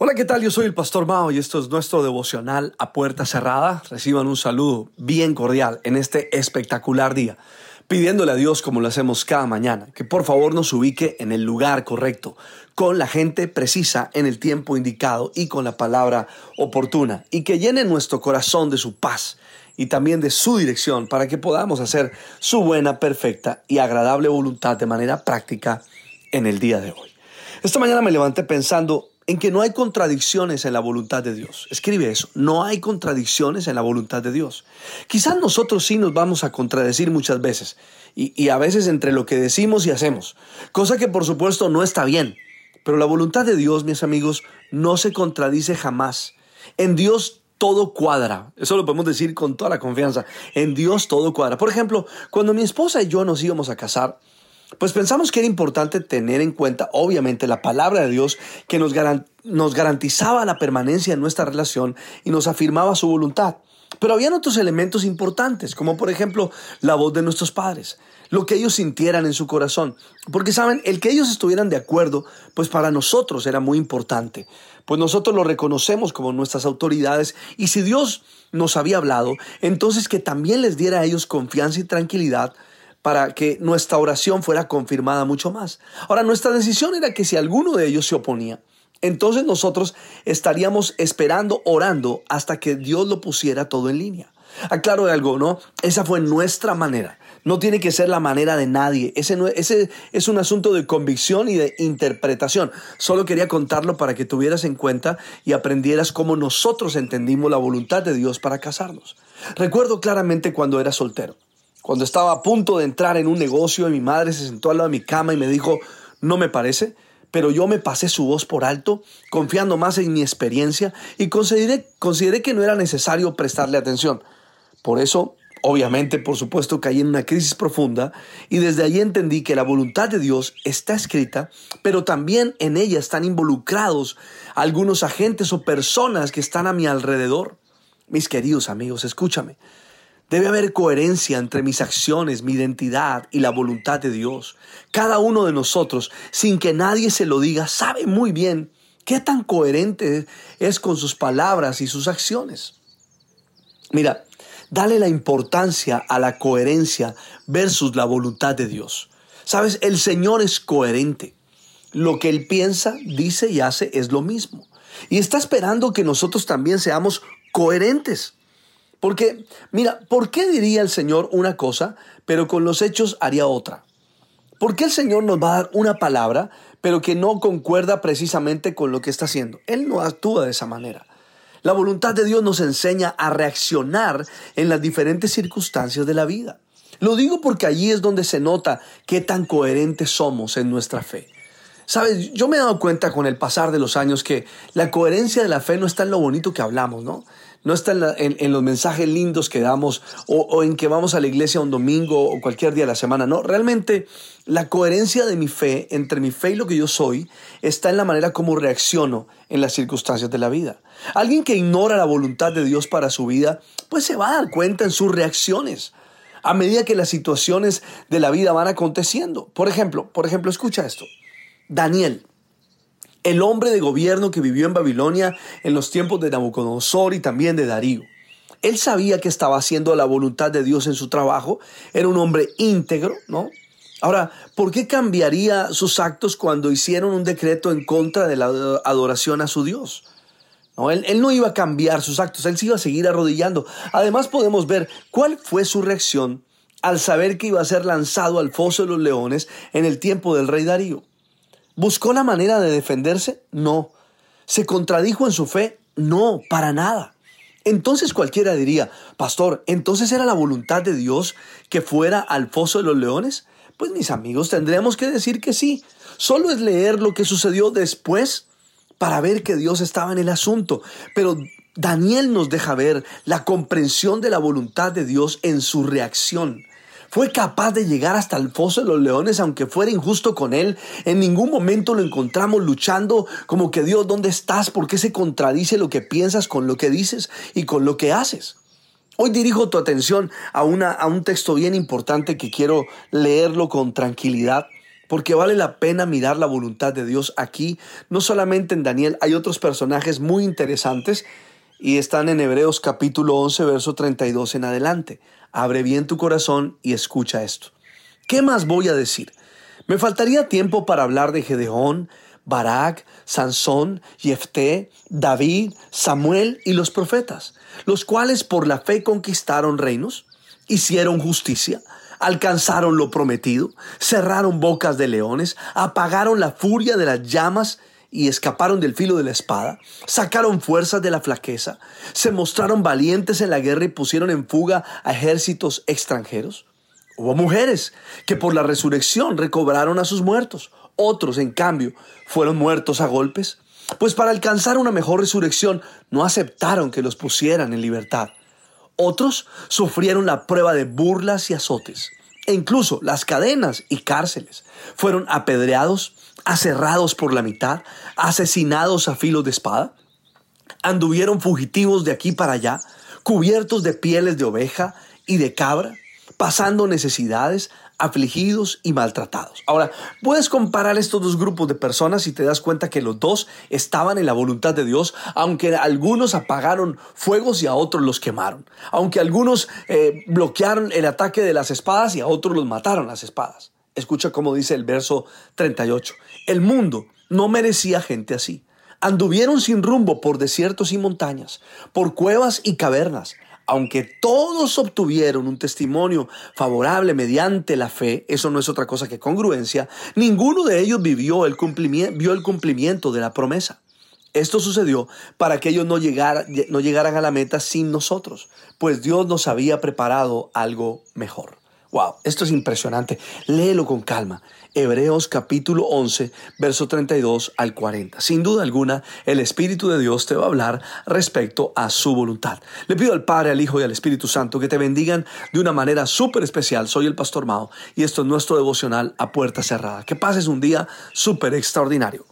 Hola, ¿qué tal? Yo soy el Pastor Mao y esto es nuestro devocional a puerta cerrada. Reciban un saludo bien cordial en este espectacular día, pidiéndole a Dios, como lo hacemos cada mañana, que por favor nos ubique en el lugar correcto, con la gente precisa en el tiempo indicado y con la palabra oportuna, y que llene nuestro corazón de su paz y también de su dirección para que podamos hacer su buena, perfecta y agradable voluntad de manera práctica en el día de hoy. Esta mañana me levanté pensando en que no hay contradicciones en la voluntad de Dios. Escribe eso, no hay contradicciones en la voluntad de Dios. Quizás nosotros sí nos vamos a contradecir muchas veces, y, a veces entre lo que decimos y hacemos, cosa que por supuesto no está bien, pero la voluntad de Dios, mis amigos, no se contradice jamás. En Dios todo cuadra. Eso lo podemos decir con toda la confianza. En Dios todo cuadra. Por ejemplo, cuando mi esposa y yo nos íbamos a casar, pues pensamos que era importante tener en cuenta, obviamente, la palabra de Dios que nos, nos garantizaba la permanencia en nuestra relación y nos afirmaba su voluntad. Pero habían otros elementos importantes, como por ejemplo la voz de nuestros padres, lo que ellos sintieran en su corazón. Porque saben, el que ellos estuvieran de acuerdo, pues para nosotros era muy importante. Pues nosotros lo reconocemos como nuestras autoridades y si Dios nos había hablado, entonces que también les diera a ellos confianza y tranquilidad para que nuestra oración fuera confirmada mucho más. Ahora, nuestra decisión era que si alguno de ellos se oponía, entonces nosotros estaríamos esperando, orando, hasta que Dios lo pusiera todo en línea. Aclaro de algo, ¿no? Esa fue nuestra manera. No tiene que ser la manera de nadie. Ese, ese es un asunto de convicción y de interpretación. Solo quería contarlo para que tuvieras en cuenta y aprendieras cómo nosotros entendimos la voluntad de Dios para casarnos. Recuerdo claramente cuando era soltero. Cuando estaba a punto de entrar en un negocio, mi madre se sentó al lado de mi cama y me dijo, no me parece, pero yo me pasé su voz por alto, confiando más en mi experiencia y consideré, que no era necesario prestarle atención. Por eso, obviamente, por supuesto, caí en una crisis profunda y desde ahí entendí que la voluntad de Dios está escrita, pero también en ella están involucrados algunos agentes o personas que están a mi alrededor. Mis queridos amigos, escúchame. Debe haber coherencia entre mis acciones, mi identidad y la voluntad de Dios. Cada uno de nosotros, sin que nadie se lo diga, sabe muy bien qué tan coherente es con sus palabras y sus acciones. Mira, dale la importancia a la coherencia versus la voluntad de Dios. Sabes, el Señor es coherente. Lo que Él piensa, dice y hace es lo mismo. Y está esperando que nosotros también seamos coherentes. Porque, mira, ¿por qué diría el Señor una cosa, pero con los hechos haría otra? ¿Por qué el Señor nos va a dar una palabra, pero que no concuerda precisamente con lo que está haciendo? Él no actúa de esa manera. La voluntad de Dios nos enseña a reaccionar en las diferentes circunstancias de la vida. Lo digo porque allí es donde se nota qué tan coherentes somos en nuestra fe. Sabes, yo me he dado cuenta con el pasar de los años que la coherencia de la fe no está en lo bonito que hablamos, ¿no? no está en, los mensajes lindos que damos o, en que vamos a la iglesia un domingo o cualquier día de la semana. No, realmente la coherencia de mi fe, entre mi fe y lo que yo soy, está en la manera como reacciono en las circunstancias de la vida. Alguien que ignora la voluntad de Dios para su vida, pues se va a dar cuenta en sus reacciones a medida que las situaciones de la vida van aconteciendo. Por ejemplo, por ejemplo, escucha esto. Daniel, el hombre de gobierno que vivió en Babilonia en los tiempos de Nabucodonosor y también de Darío. Él sabía que estaba haciendo la voluntad de Dios en su trabajo, era un hombre íntegro, ¿no? Ahora, ¿por qué cambiaría sus actos cuando hicieron un decreto en contra de la adoración a su Dios? No, él, él no iba a cambiar sus actos, él se iba a seguir arrodillando. Además podemos ver cuál fue su reacción al saber que iba a ser lanzado al foso de los leones en el tiempo del rey Darío. ¿Buscó la manera de defenderse? No. ¿Se contradijo en su fe? No, para nada. Entonces cualquiera diría, pastor, ¿entonces era la voluntad de Dios que fuera al foso de los leones? Pues mis amigos, tendríamos que decir que sí. Solo es leer lo que sucedió después para ver que Dios estaba en el asunto. Pero Daniel nos deja ver la comprensión de la voluntad de Dios en su reacción. Fue capaz de llegar hasta el foso de los leones aunque fuera injusto con él. En ningún momento lo encontramos luchando como que Dios, ¿dónde estás? ¿Por qué se contradice lo que piensas con lo que dices y con lo que haces? Hoy dirijo tu atención a, una, a un texto bien importante que quiero leerlo con tranquilidad porque vale la pena mirar la voluntad de Dios aquí. No solamente en Daniel, hay otros personajes muy interesantes y están en Hebreos capítulo 11, verso 32 en adelante. Abre bien tu corazón y escucha esto. ¿Qué más voy a decir? Me faltaría tiempo para hablar de Gedeón, Barak, Sansón, Jefté, David, Samuel y los profetas, los cuales por la fe conquistaron reinos, hicieron justicia, alcanzaron lo prometido, cerraron bocas de leones, apagaron la furia de las llamas y escaparon del filo de la espada, sacaron fuerzas de la flaqueza, se mostraron valientes en la guerra y pusieron en fuga a ejércitos extranjeros. Hubo mujeres que por la resurrección recobraron a sus muertos, otros en cambio fueron muertos a golpes, pues para alcanzar una mejor resurrección no aceptaron que los pusieran en libertad. Otros sufrieron la prueba de burlas y azotes, e incluso las cadenas y cárceles. Fueron apedreados, aserrados por la mitad, asesinados a filo de espada. Anduvieron fugitivos de aquí para allá, cubiertos de pieles de oveja y de cabra, pasando necesidades, afligidos y maltratados. Ahora, puedes comparar estos dos grupos de personas y te das cuenta que los dos estaban en la voluntad de Dios, aunque algunos apagaron fuegos y a otros los quemaron, aunque algunos eh, bloquearon el ataque de las espadas y a otros los mataron las espadas. Escucha cómo dice el verso 38. El mundo no merecía gente así. Anduvieron sin rumbo por desiertos y montañas, por cuevas y cavernas aunque todos obtuvieron un testimonio favorable mediante la fe, eso no es otra cosa que congruencia, ninguno de ellos vivió el cumplimiento, vio el cumplimiento de la promesa. Esto sucedió para que ellos no, no llegaran a la meta sin nosotros, pues Dios nos había preparado algo mejor. Wow, esto es impresionante. Léelo con calma. Hebreos capítulo 11, verso 32 al 40. Sin duda alguna, el Espíritu de Dios te va a hablar respecto a su voluntad. Le pido al Padre, al Hijo y al Espíritu Santo que te bendigan de una manera súper especial. Soy el Pastor Mao y esto es nuestro devocional a puerta cerrada. Que pases un día súper extraordinario.